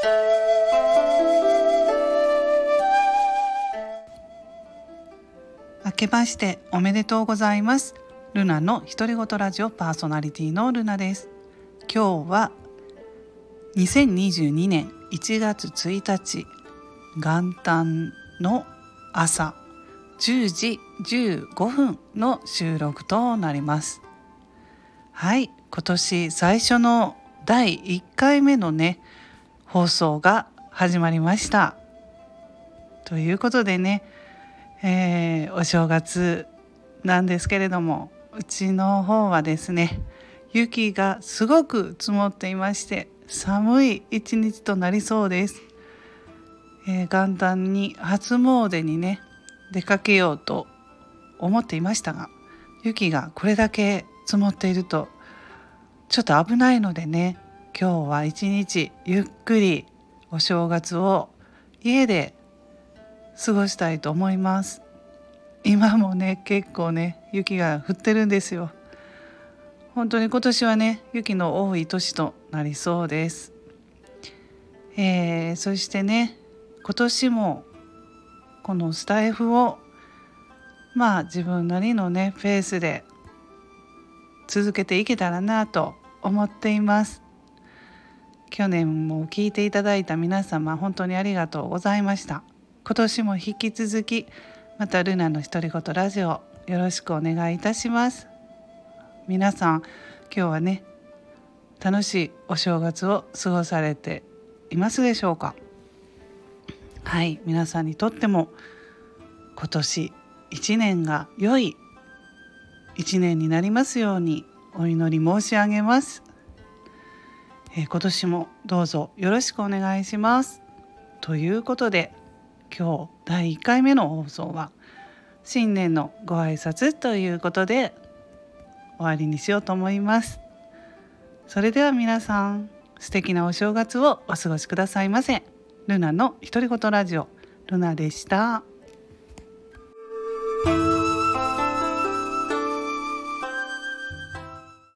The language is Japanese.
明けましておめでとうございます。ルナの独り言ラジオパーソナリティのルナです。今日は2022年1月1日元旦の朝10時15分の収録となります。はい今年最初の第1回目のね放送が始まりました。ということでね、えー、お正月なんですけれどもうちの方はですね雪がすごく積もっていまして寒い一日となりそうです、えー、元旦に初詣にね出かけようと思っていましたが雪がこれだけ積もっているとちょっと危ないのでね今日は一日ゆっくりお正月を家で過ごしたいと思います。今もね結構ね雪が降ってるんですよ。本当に今年はね雪の多い年となりそうです、えー、そしてね今年もこのスタイフをまあ自分なりのねペースで続けていけたらなと思っています。去年も聞いていただいた皆様本当にありがとうございました。今年も引き続きまたルナの独り言ラジオよろしくお願いいたします。皆さん今日はね楽しいお正月を過ごされていますでしょうか？はい皆さんにとっても今年一年が良い一年になりますようにお祈り申し上げます、え、今年もどうぞよろしくお願いします。ということで今日第1回目の放送は新年のご挨拶ということで終わりにしようと思います。それでは皆さん素敵なお正月をお過ごしくださいませ。ルナの独り言ラジオルナでした。